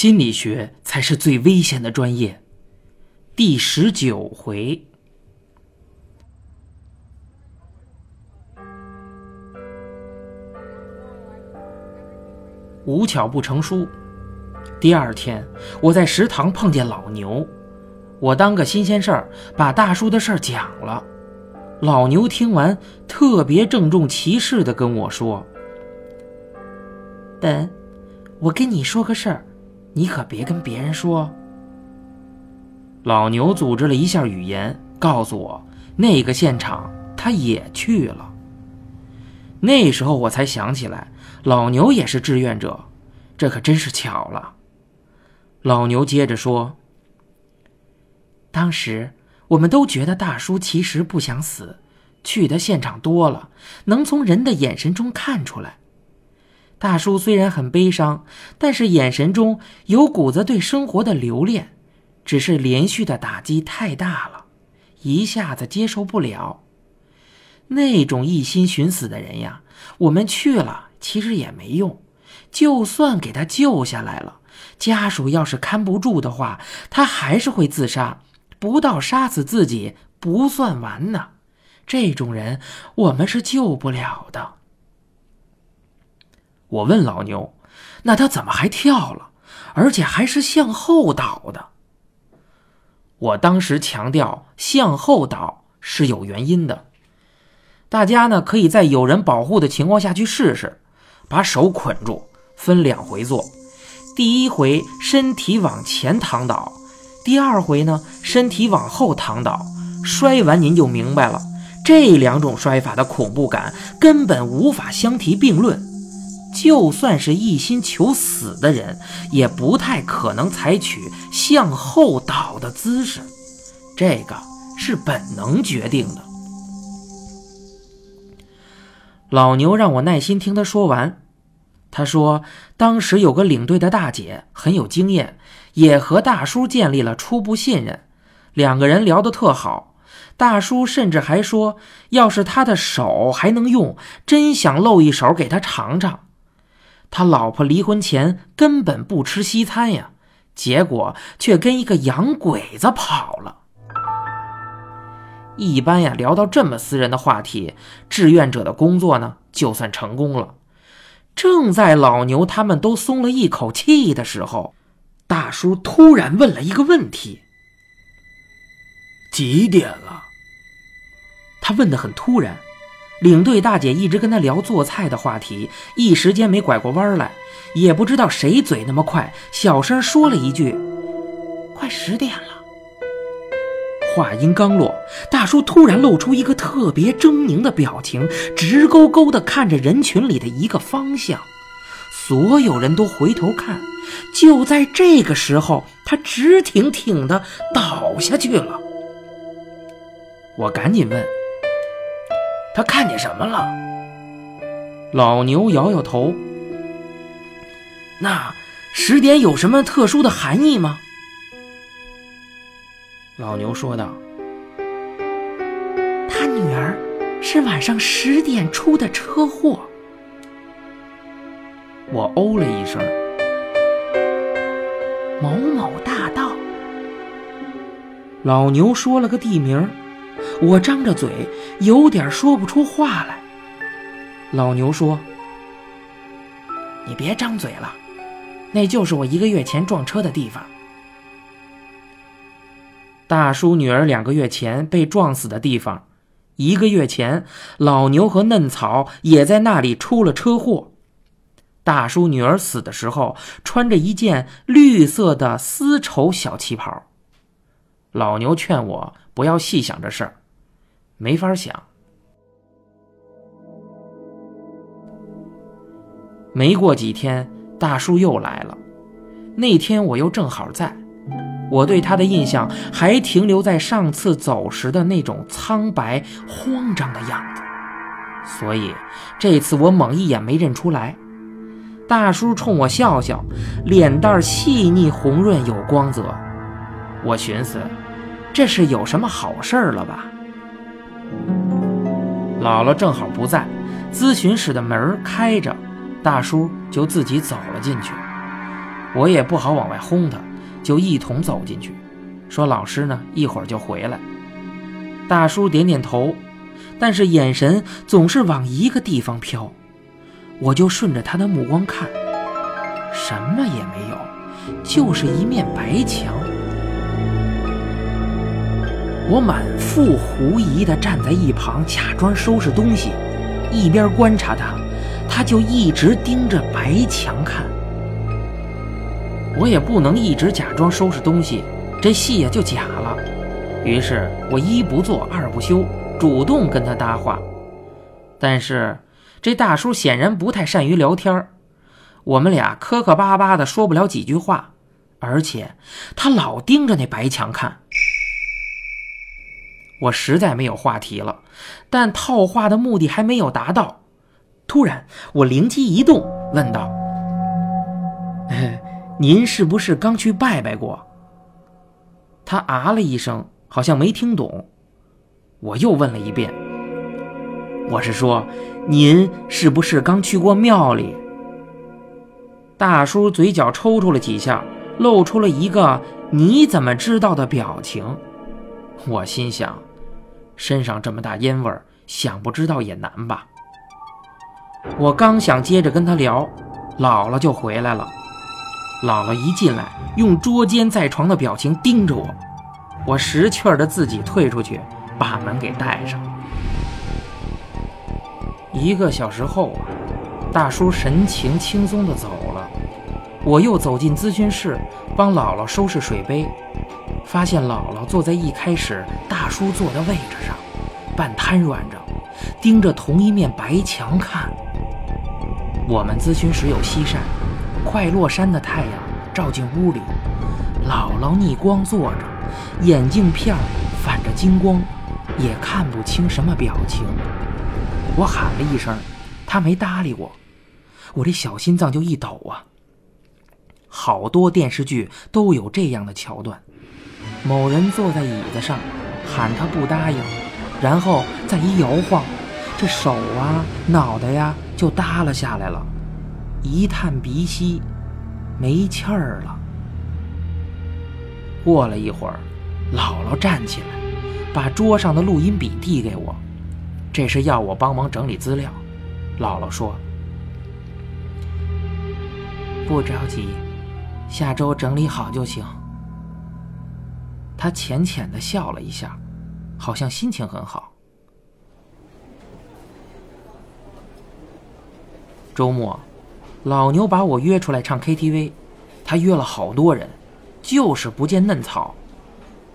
心理学才是最危险的专业。第十九回，无巧不成书。第二天，我在食堂碰见老牛，我当个新鲜事儿，把大叔的事儿讲了。老牛听完，特别郑重其事的跟我说：“本，我跟你说个事儿，你可别跟别人说。”老牛组织了一下语言，告诉我那个现场他也去了。那时候我才想起来，老牛也是志愿者，这可真是巧了。老牛接着说：“当时。”我们都觉得大叔其实不想死，去的现场多了，能从人的眼神中看出来。大叔虽然很悲伤，但是眼神中有股子对生活的留恋，只是连续的打击太大了，一下子接受不了。那种一心寻死的人呀，我们去了其实也没用，就算给他救下来了，家属要是看不住的话，他还是会自杀。不到杀死自己不算完呢，这种人我们是救不了的。我问老牛：“那他怎么还跳了，而且还是向后倒的？”我当时强调向后倒是有原因的。大家呢可以在有人保护的情况下去试试，把手捆住，分两回做。第一回身体往前躺倒。第二回呢，身体往后躺倒，摔完您就明白了。这两种摔法的恐怖感根本无法相提并论。就算是一心求死的人，也不太可能采取向后倒的姿势，这个是本能决定的。老牛让我耐心听他说完。他说：“当时有个领队的大姐很有经验，也和大叔建立了初步信任，两个人聊得特好。大叔甚至还说，要是他的手还能用，真想露一手给他尝尝。他老婆离婚前根本不吃西餐呀，结果却跟一个洋鬼子跑了。一般呀，聊到这么私人的话题，志愿者的工作呢，就算成功了。”正在老牛他们都松了一口气的时候，大叔突然问了一个问题：“几点了？”他问的很突然，领队大姐一直跟他聊做菜的话题，一时间没拐过弯来，也不知道谁嘴那么快，小声说了一句：“快十点了。”话音刚落，大叔突然露出一个特别狰狞的表情，直勾勾地看着人群里的一个方向。所有人都回头看，就在这个时候，他直挺挺地倒下去了。我赶紧问：“他看见什么了？”老牛摇摇头：“那十点有什么特殊的含义吗？”老牛说道：“他女儿是晚上十点出的车祸。”我哦了一声。某某大道。老牛说了个地名，我张着嘴，有点说不出话来。老牛说：“你别张嘴了，那就是我一个月前撞车的地方。”大叔女儿两个月前被撞死的地方，一个月前老牛和嫩草也在那里出了车祸。大叔女儿死的时候穿着一件绿色的丝绸小旗袍。老牛劝我不要细想这事儿，没法想。没过几天，大叔又来了，那天我又正好在。我对他的印象还停留在上次走时的那种苍白、慌张的样子，所以这次我猛一眼没认出来。大叔冲我笑笑，脸蛋细腻红润有光泽。我寻思，这是有什么好事儿了吧？姥姥正好不在，咨询室的门开着，大叔就自己走了进去。我也不好往外轰他，就一同走进去，说：“老师呢，一会儿就回来。”大叔点点头，但是眼神总是往一个地方飘，我就顺着他的目光看，什么也没有，就是一面白墙。我满腹狐疑地站在一旁，假装收拾东西，一边观察他，他就一直盯着白墙看。我也不能一直假装收拾东西，这戏也就假了。于是我一不做二不休，主动跟他搭话。但是这大叔显然不太善于聊天我们俩磕磕巴巴的说不了几句话，而且他老盯着那白墙看。我实在没有话题了，但套话的目的还没有达到。突然，我灵机一动，问道：“您是不是刚去拜拜过？”他啊了一声，好像没听懂。我又问了一遍：“我是说，您是不是刚去过庙里？”大叔嘴角抽搐了几下，露出了一个“你怎么知道”的表情。我心想。身上这么大烟味儿，想不知道也难吧？我刚想接着跟他聊，姥姥就回来了。姥姥一进来，用捉奸在床的表情盯着我，我识趣儿的自己退出去，把门给带上。一个小时后，大叔神情轻松的走了。我又走进咨询室，帮姥姥收拾水杯。发现姥姥坐在一开始大叔坐的位置上，半瘫软着，盯着同一面白墙看。我们咨询室有西晒，快落山的太阳照进屋里，姥姥逆光坐着，眼镜片反着金光，也看不清什么表情。我喊了一声，她没搭理我，我这小心脏就一抖啊。好多电视剧都有这样的桥段。某人坐在椅子上，喊他不答应，然后再一摇晃，这手啊、脑袋呀就耷拉下来了，一探鼻息，没气儿了。过了一会儿，姥姥站起来，把桌上的录音笔递给我，这是要我帮忙整理资料。姥姥说：“不着急，下周整理好就行。”他浅浅的笑了一下，好像心情很好。周末，老牛把我约出来唱 KTV，他约了好多人，就是不见嫩草。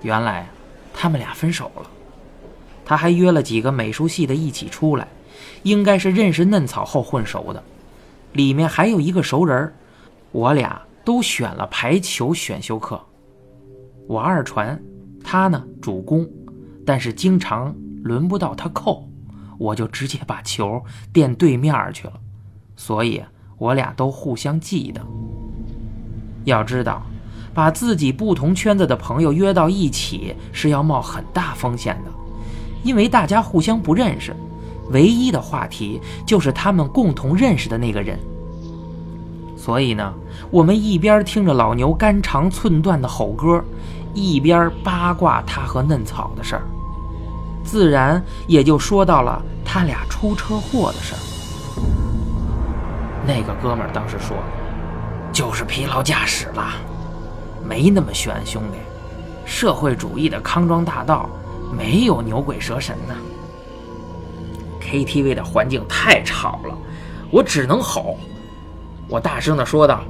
原来他们俩分手了。他还约了几个美术系的一起出来，应该是认识嫩草后混熟的。里面还有一个熟人我俩都选了排球选修课。我二传，他呢主攻，但是经常轮不到他扣，我就直接把球垫对面去了，所以我俩都互相记得。要知道，把自己不同圈子的朋友约到一起是要冒很大风险的，因为大家互相不认识，唯一的话题就是他们共同认识的那个人。所以呢，我们一边听着老牛肝肠寸断的吼歌。一边八卦他和嫩草的事儿，自然也就说到了他俩出车祸的事儿。那个哥们儿当时说：“就是疲劳驾驶了，没那么悬，兄弟。社会主义的康庄大道没有牛鬼蛇神呢。”KTV 的环境太吵了，我只能吼。我大声的说道：“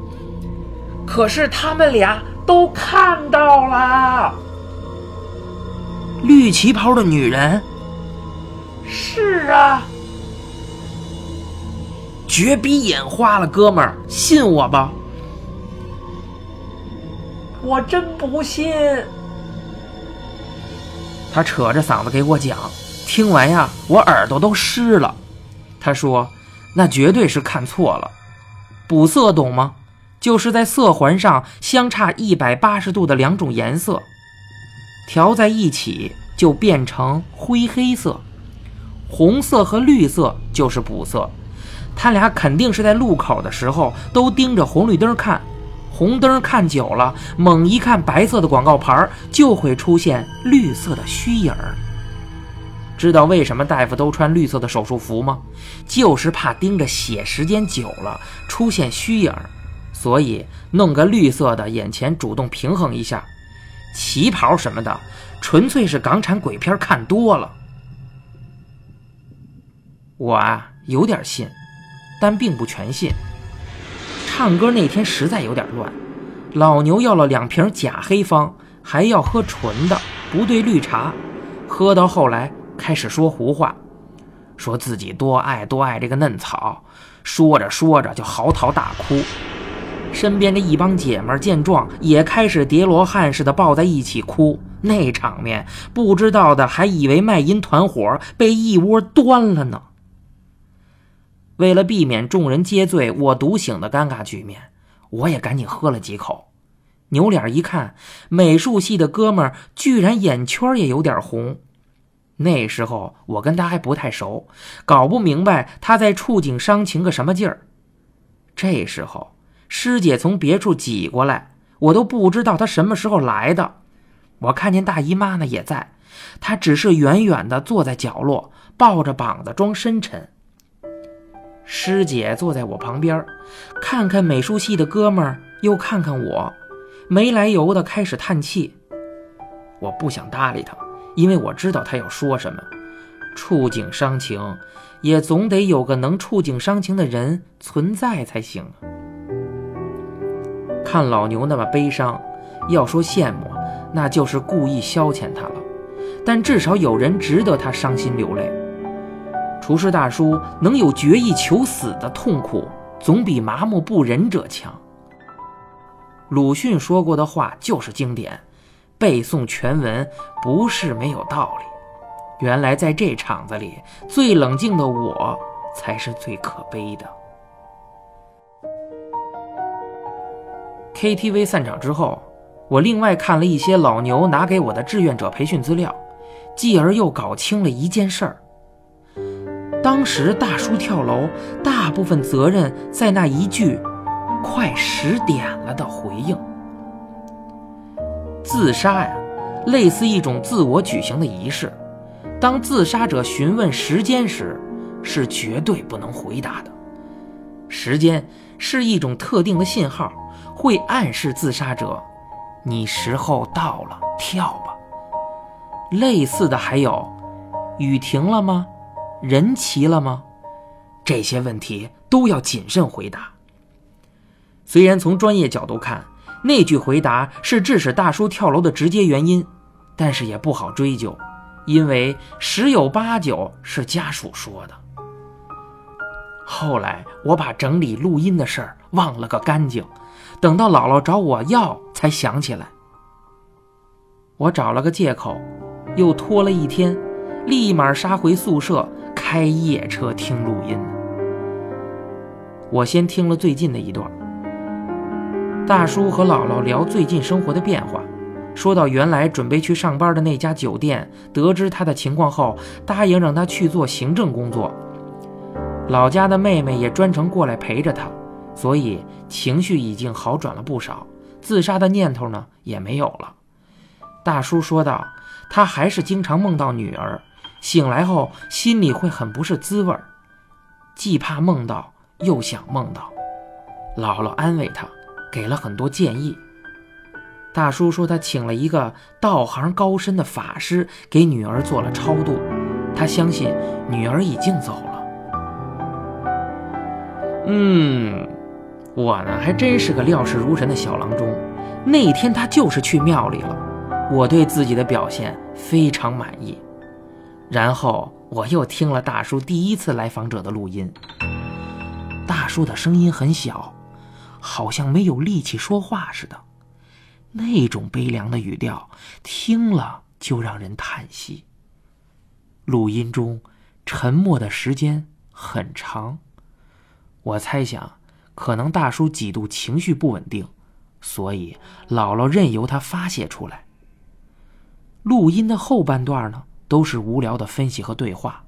可是他们俩……”都看到了，绿旗袍的女人。是啊，绝逼眼花了，哥们儿，信我吧。我真不信。他扯着嗓子给我讲，听完呀，我耳朵都湿了。他说：“那绝对是看错了，补色懂吗？”就是在色环上相差一百八十度的两种颜色，调在一起就变成灰黑色。红色和绿色就是补色，他俩肯定是在路口的时候都盯着红绿灯看，红灯看久了，猛一看白色的广告牌，就会出现绿色的虚影。知道为什么大夫都穿绿色的手术服吗？就是怕盯着血时间久了出现虚影，所以弄个绿色的，眼前主动平衡一下。旗袍什么的，纯粹是港产鬼片看多了。我啊，有点信，但并不全信。唱歌那天实在有点乱，老牛要了两瓶假黑方，还要喝纯的，不对绿茶。喝到后来开始说胡话，说自己多爱多爱这个嫩草，说着说着就嚎啕大哭。身边的一帮姐们见状，也开始叠罗汉似的抱在一起哭。那场面，不知道的还以为卖淫团伙被一窝端了呢。为了避免众人皆醉我独醒的尴尬局面，我也赶紧喝了几口。扭脸一看，美术系的哥们儿居然眼圈也有点红。那时候我跟他还不太熟，搞不明白他在触景伤情个什么劲儿。这时候，师姐从别处挤过来，我都不知道她什么时候来的。我看见大姨妈呢也在，她只是远远的坐在角落，抱着膀子装深沉。师姐坐在我旁边，看看美术系的哥们儿，又看看我，没来由的开始叹气。我不想搭理她，因为我知道她要说什么。触景伤情，也总得有个能触景伤情的人存在才行。看老牛那么悲伤，要说羡慕，那就是故意消遣他了。但至少有人值得他伤心流泪。厨师大叔能有决意求死的痛苦，总比麻木不仁者强。鲁迅说过的话就是经典，背诵全文不是没有道理。原来在这场子里，最冷静的我才是最可悲的。KTV 散场之后，我另外看了一些老牛拿给我的志愿者培训资料，继而又搞清了一件事儿。当时大叔跳楼，大部分责任在那一句“快十点了”的回应。自杀呀，类似一种自我举行的仪式。当自杀者询问时间时，是绝对不能回答的。时间是一种特定的信号，会暗示自杀者：“你时候到了，跳吧。”类似的还有：“雨停了吗？”人齐了吗？这些问题都要谨慎回答。虽然从专业角度看，那句回答是致使大叔跳楼的直接原因，但是也不好追究，因为十有八九是家属说的。后来我把整理录音的事儿忘了个干净，等到姥姥找我要，才想起来。我找了个借口，又拖了一天，立马杀回宿舍。开夜车听录音，我先听了最近的一段。大叔和姥姥聊最近生活的变化，说到原来准备去上班的那家酒店，得知他的情况后，答应让他去做行政工作。老家的妹妹也专程过来陪着他，所以情绪已经好转了不少，自杀的念头呢也没有了。大叔说道：“他还是经常梦到女儿。”醒来后，心里会很不是滋味儿，既怕梦到，又想梦到。姥姥安慰他，给了很多建议。大叔说，他请了一个道行高深的法师给女儿做了超度，他相信女儿已经走了。嗯，我呢还真是个料事如神的小郎中。那天他就是去庙里了，我对自己的表现非常满意。然后我又听了大叔第一次来访者的录音。大叔的声音很小，好像没有力气说话似的，那种悲凉的语调，听了就让人叹息。录音中沉默的时间很长，我猜想，可能大叔几度情绪不稳定，所以姥姥任由他发泄出来。录音的后半段呢？都是无聊的分析和对话。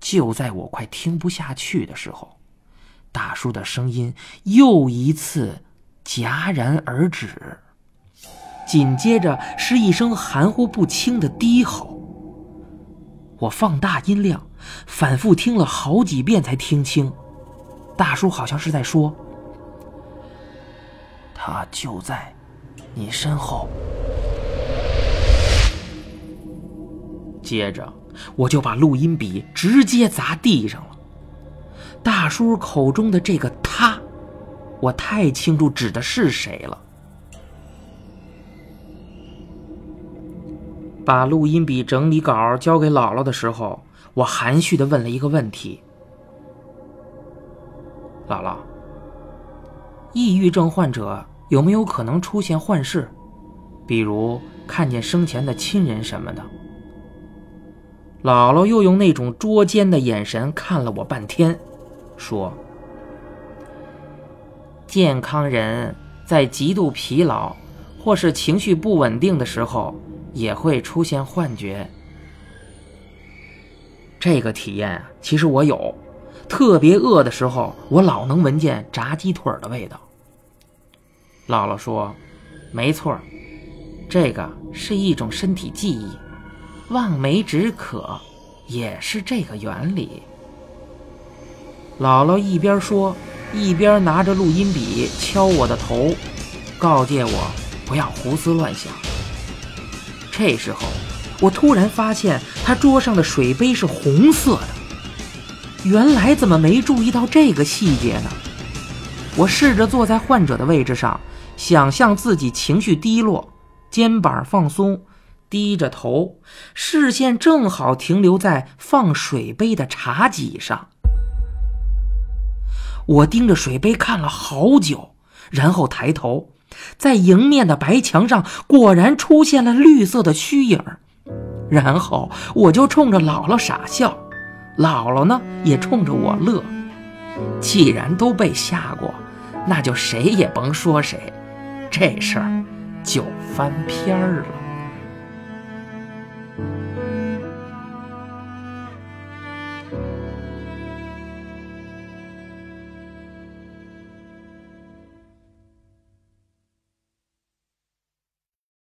就在我快听不下去的时候，大叔的声音又一次戛然而止，紧接着是一声含糊不清的低吼。我放大音量，反复听了好几遍才听清，大叔好像是在说：“他就在你身后。”接着，我就把录音笔直接砸地上了。大叔口中的这个“他”，我太清楚指的是谁了。把录音笔整理稿交给姥姥的时候，我含蓄的问了一个问题：“姥姥，抑郁症患者有没有可能出现幻视，比如看见生前的亲人什么的？”姥姥又用那种捉奸的眼神看了我半天，说：“健康人在极度疲劳或是情绪不稳定的时候，也会出现幻觉。这个体验啊，其实我有。特别饿的时候，我老能闻见炸鸡腿的味道。”姥姥说：“没错，这个是一种身体记忆。”望梅止渴，也是这个原理。姥姥一边说，一边拿着录音笔敲我的头，告诫我不要胡思乱想。这时候，我突然发现他桌上的水杯是红色的，原来怎么没注意到这个细节呢？我试着坐在患者的位置上，想象自己情绪低落，肩膀放松。低着头，视线正好停留在放水杯的茶几上。我盯着水杯看了好久，然后抬头，在迎面的白墙上果然出现了绿色的虚影。然后我就冲着姥姥傻笑，姥姥呢也冲着我乐。既然都被吓过，那就谁也甭说谁，这事儿就翻篇儿了。